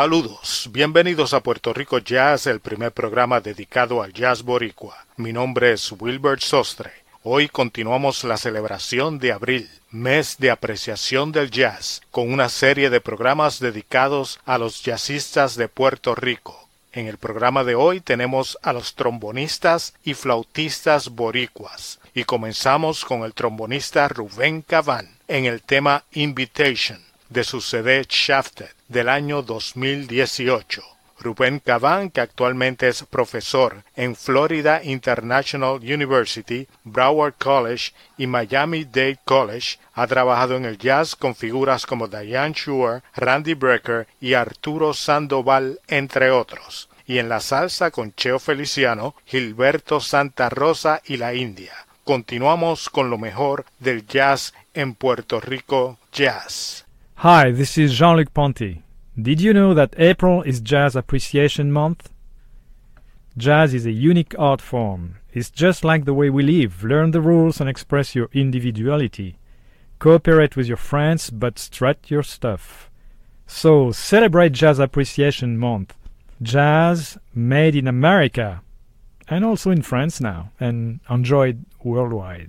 Saludos, bienvenidos a Puerto Rico Jazz, el primer programa dedicado al jazz boricua. Mi nombre es Wilbert Sostre. Hoy continuamos la celebración de abril, mes de apreciación del jazz, con una serie de programas dedicados a los jazzistas de Puerto Rico. En el programa de hoy tenemos a los trombonistas y flautistas boricuas y comenzamos con el trombonista Rubén Caván en el tema Invitation de su CD Shafted del año 2018. Rubén Caván, que actualmente es profesor en Florida International University, Broward College y Miami Dade College, ha trabajado en el jazz con figuras como Diane Shure, Randy Brecker y Arturo Sandoval, entre otros, y en la salsa con Cheo Feliciano, Gilberto Santa Rosa y la India. Continuamos con lo mejor del jazz en Puerto Rico Jazz. Hi, this is Jean-Luc Ponty. Did you know that April is Jazz Appreciation Month? Jazz is a unique art form. It's just like the way we live. Learn the rules and express your individuality. Cooperate with your friends, but strut your stuff. So, celebrate Jazz Appreciation Month. Jazz made in America, and also in France now, and enjoyed worldwide.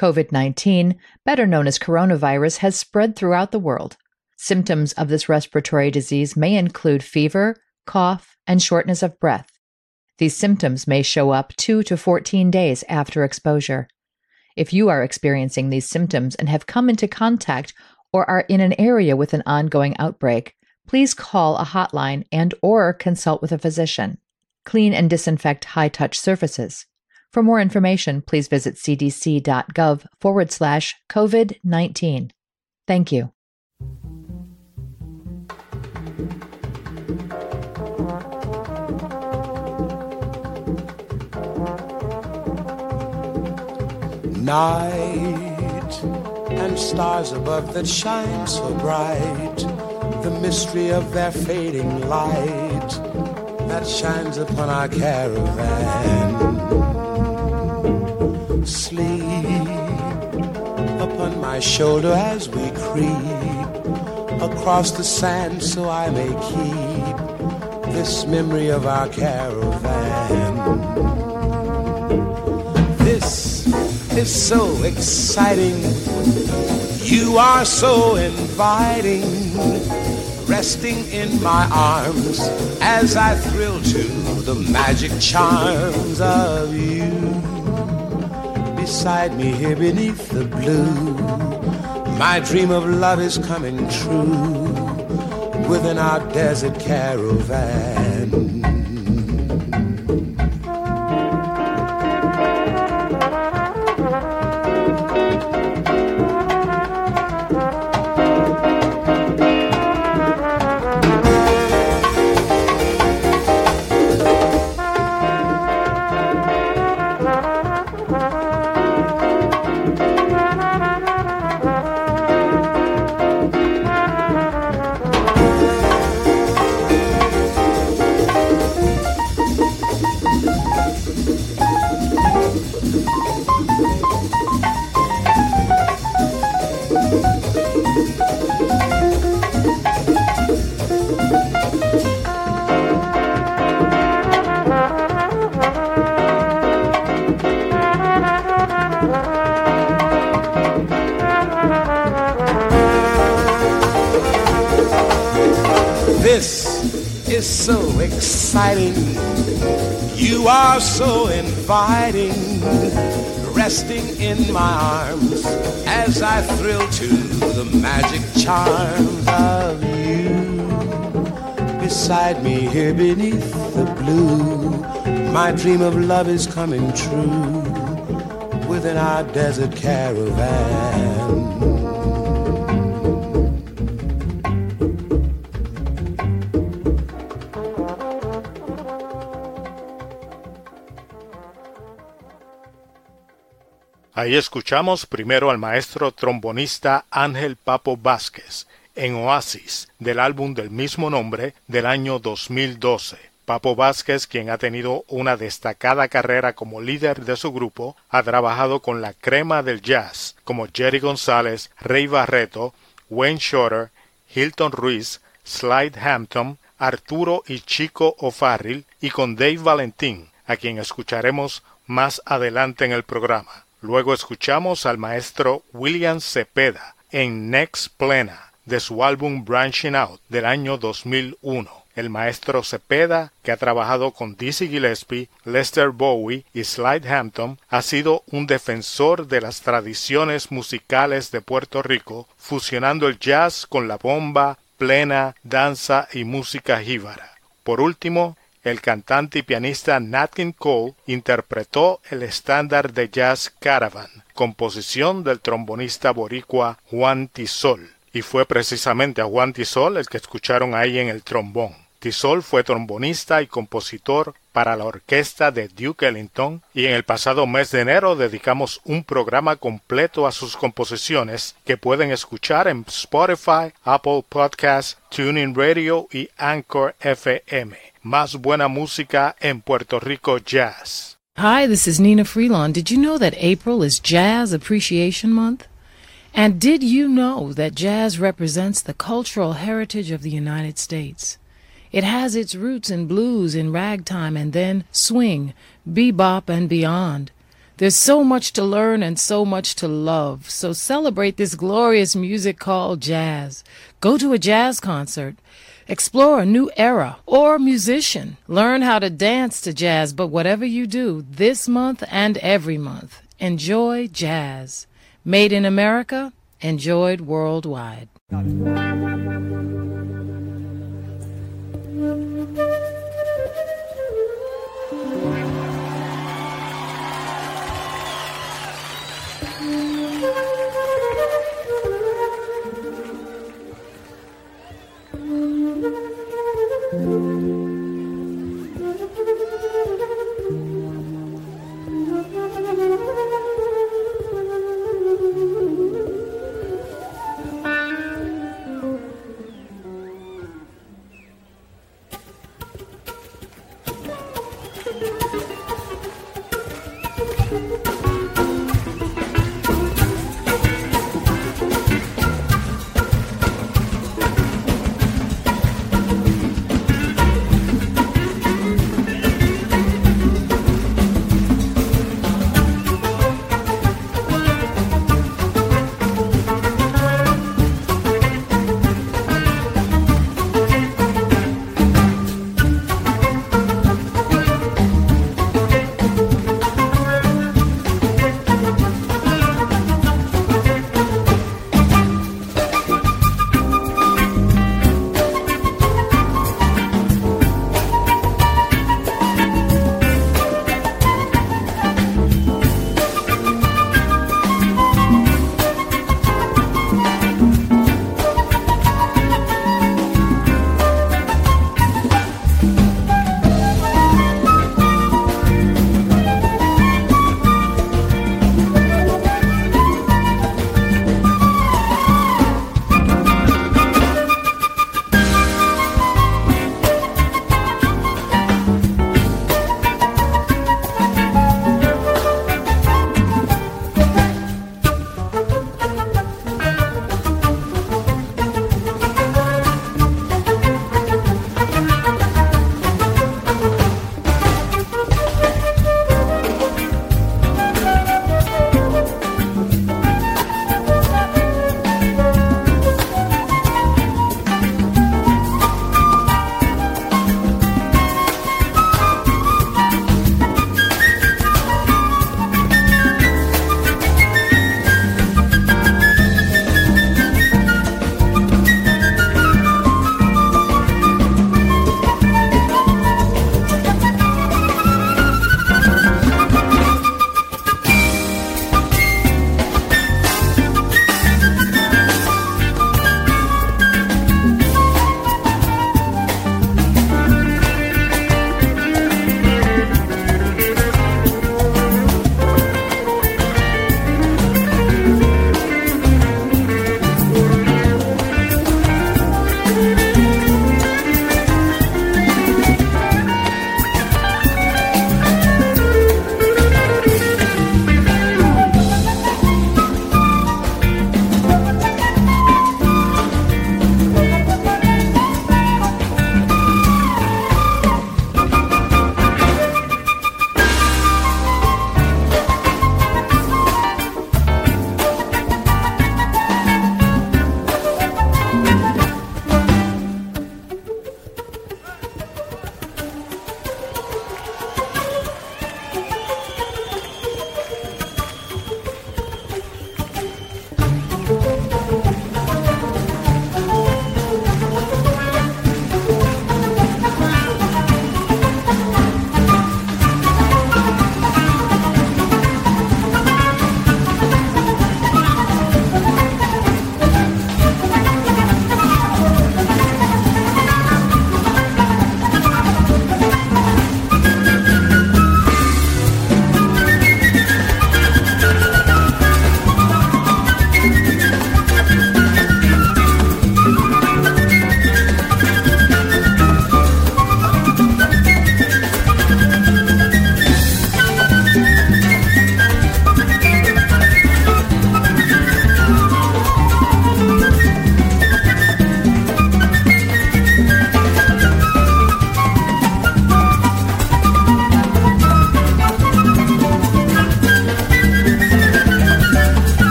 COVID 19, better known as coronavirus, has spread throughout the world. Symptoms of this respiratory disease may include fever, cough, and shortness of breath. These symptoms may show up 2 to 14 days after exposure. If you are experiencing these symptoms and have come into contact or are in an area with an ongoing outbreak, please call a hotline and or consult with a physician. Clean and disinfect high-touch surfaces. For more information, please visit cdc.gov forward slash COVID-19. Thank you. Night and stars above that shine so bright, the mystery of their fading light that shines upon our caravan. Sleep upon my shoulder as we creep across the sand so I may keep this memory of our caravan. This is so exciting. You are so inviting, resting in my arms as I thrill to the magic charms of you. Beside me here beneath the blue, my dream of love is coming true within our desert caravan. You are so inviting, resting in my arms as I thrill to the magic charms of you. Beside me here beneath the blue, my dream of love is coming true within our desert caravan. Ahí escuchamos primero al maestro trombonista Ángel Papo Vázquez en Oasis del álbum del mismo nombre del año 2012. Papo Vázquez, quien ha tenido una destacada carrera como líder de su grupo, ha trabajado con la crema del jazz como Jerry González, Ray Barreto, Wayne Shorter, Hilton Ruiz, Slide Hampton, Arturo y Chico O'Farrill y con Dave Valentín, a quien escucharemos más adelante en el programa. Luego escuchamos al maestro William Cepeda en Next Plena de su álbum Branching Out del año 2001. El maestro Cepeda, que ha trabajado con Dizzy Gillespie, Lester Bowie y Slide Hampton, ha sido un defensor de las tradiciones musicales de Puerto Rico, fusionando el jazz con la bomba, plena, danza y música jíbara. Por último, el cantante y pianista Nat King Cole interpretó el estándar de jazz Caravan, composición del trombonista boricua Juan Tisol, y fue precisamente a Juan Tisol el que escucharon ahí en el trombón. Tisol fue trombonista y compositor para la orquesta de Duke Ellington y en el pasado mes de enero dedicamos un programa completo a sus composiciones que pueden escuchar en Spotify, Apple Podcasts, TuneIn Radio y Anchor FM. Más buena música en Puerto Rico Jazz. Hi, this is Nina Freelon. Did you know that April is Jazz Appreciation Month? And did you know that jazz represents the cultural heritage of the United States? It has its roots in blues, in ragtime, and then swing, bebop, and beyond. There's so much to learn and so much to love. So celebrate this glorious music called jazz. Go to a jazz concert. Explore a new era or musician. Learn how to dance to jazz, but whatever you do this month and every month, enjoy jazz. Made in America, enjoyed worldwide.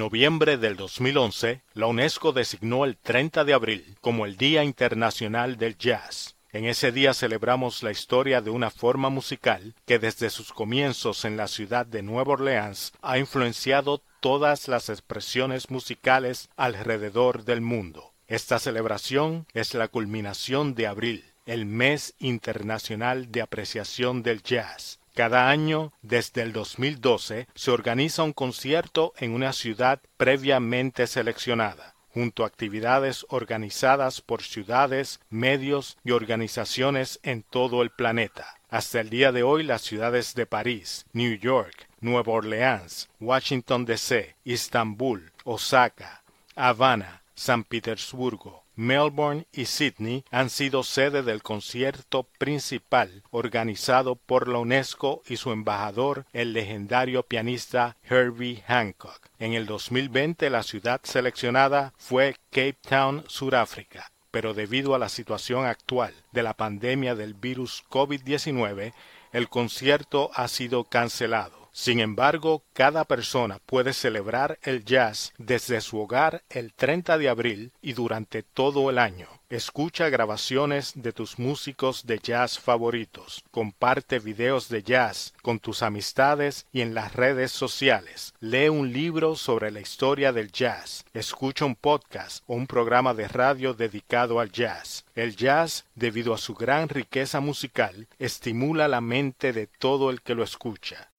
Noviembre del 2011, la UNESCO designó el 30 de abril como el Día Internacional del Jazz. En ese día celebramos la historia de una forma musical que desde sus comienzos en la ciudad de Nueva Orleans ha influenciado todas las expresiones musicales alrededor del mundo. Esta celebración es la culminación de abril, el mes internacional de apreciación del jazz, cada año, desde el 2012, se organiza un concierto en una ciudad previamente seleccionada, junto a actividades organizadas por ciudades, medios y organizaciones en todo el planeta. Hasta el día de hoy las ciudades de París, New York, Nueva Orleans, Washington DC, Estambul, Osaka, Habana, San Petersburgo, Melbourne y Sydney han sido sede del concierto principal organizado por la UNESCO y su embajador, el legendario pianista Herbie Hancock. En el 2020 la ciudad seleccionada fue Cape Town, Sudáfrica, pero debido a la situación actual de la pandemia del virus COVID-19, el concierto ha sido cancelado. Sin embargo, cada persona puede celebrar el jazz desde su hogar el 30 de abril y durante todo el año. Escucha grabaciones de tus músicos de jazz favoritos. Comparte videos de jazz con tus amistades y en las redes sociales. Lee un libro sobre la historia del jazz. Escucha un podcast o un programa de radio dedicado al jazz. El jazz, debido a su gran riqueza musical, estimula la mente de todo el que lo escucha.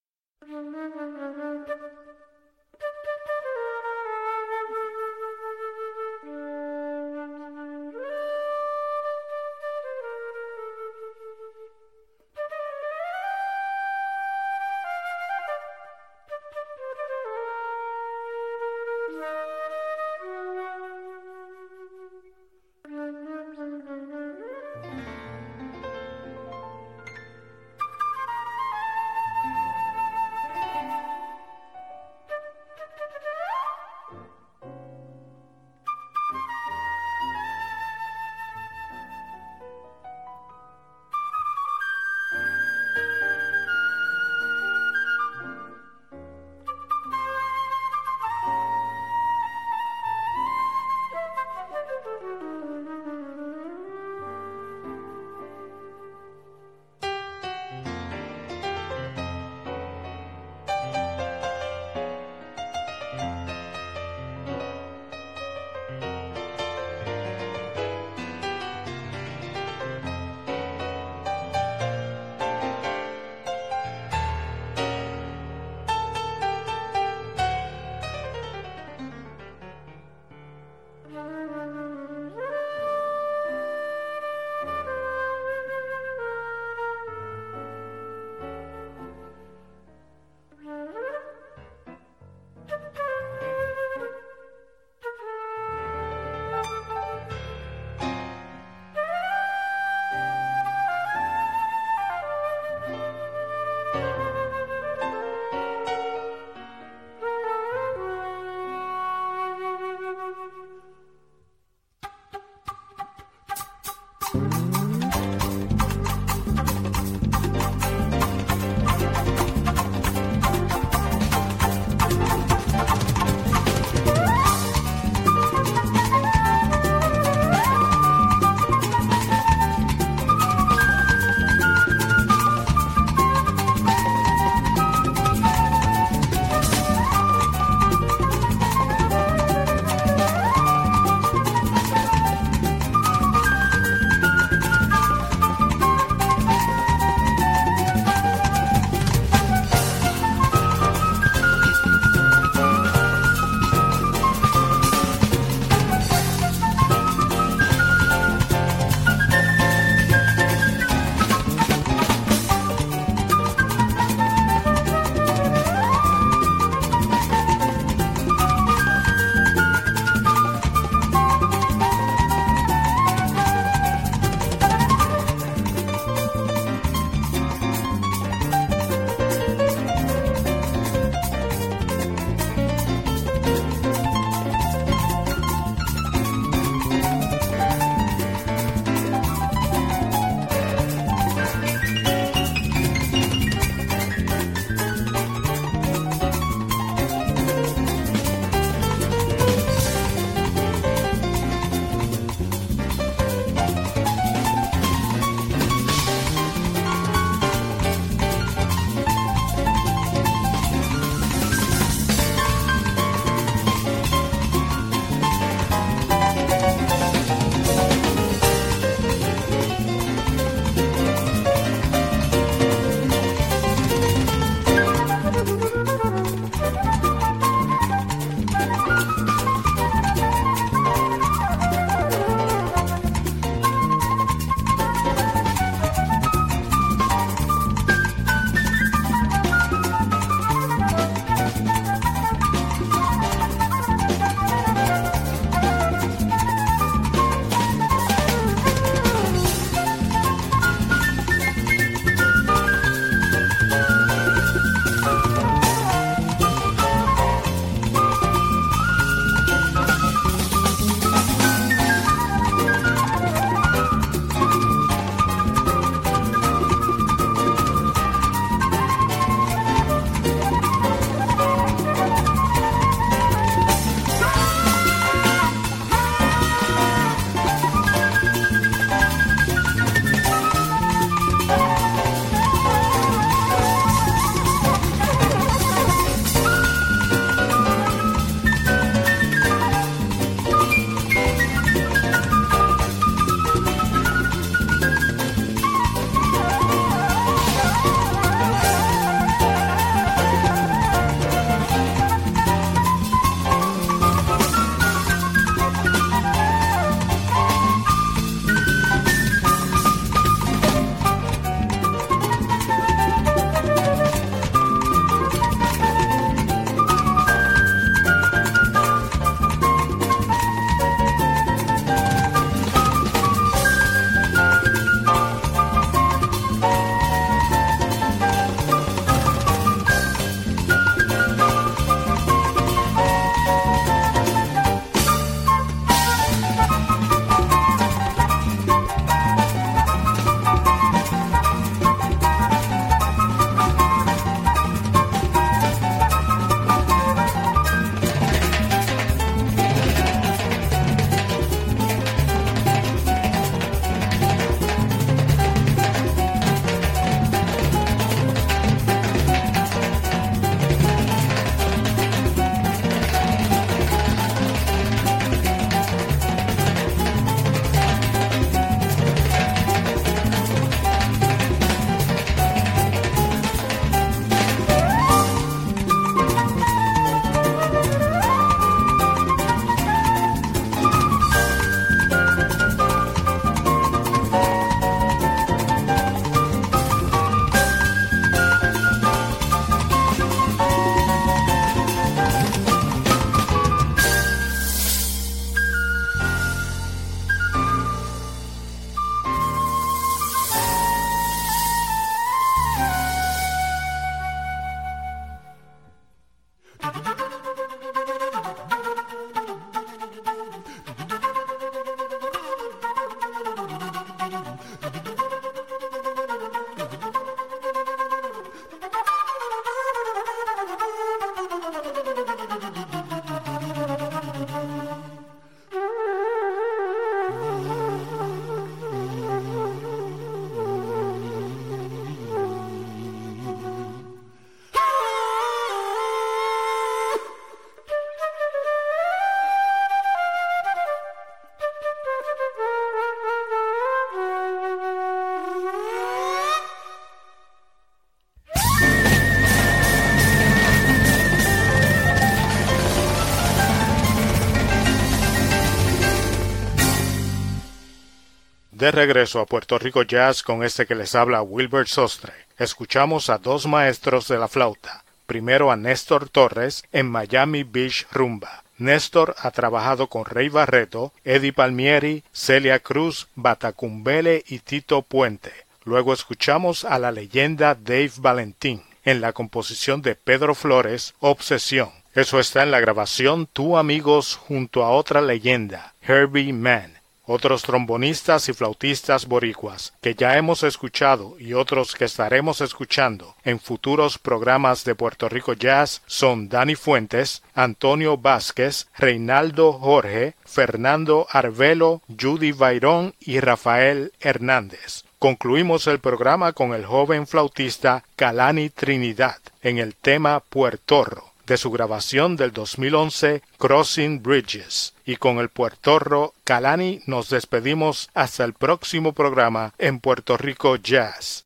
De regreso a Puerto Rico Jazz con este que les habla Wilbert Sostre. Escuchamos a dos maestros de la flauta. Primero a Néstor Torres en Miami Beach Rumba. Néstor ha trabajado con Rey Barreto, Eddie Palmieri, Celia Cruz, Batacumbele y Tito Puente. Luego escuchamos a la leyenda Dave Valentín en la composición de Pedro Flores, Obsesión. Eso está en la grabación Tu Amigos junto a otra leyenda, Herbie Mann. Otros trombonistas y flautistas boricuas que ya hemos escuchado y otros que estaremos escuchando en futuros programas de Puerto Rico Jazz son Dani Fuentes, Antonio Vázquez, Reinaldo Jorge, Fernando Arvelo, Judy Bayrón y Rafael Hernández. Concluimos el programa con el joven flautista Calani Trinidad en el tema Puertorro de su grabación del 2011 Crossing Bridges. Y con el puertorro Calani nos despedimos hasta el próximo programa en Puerto Rico Jazz.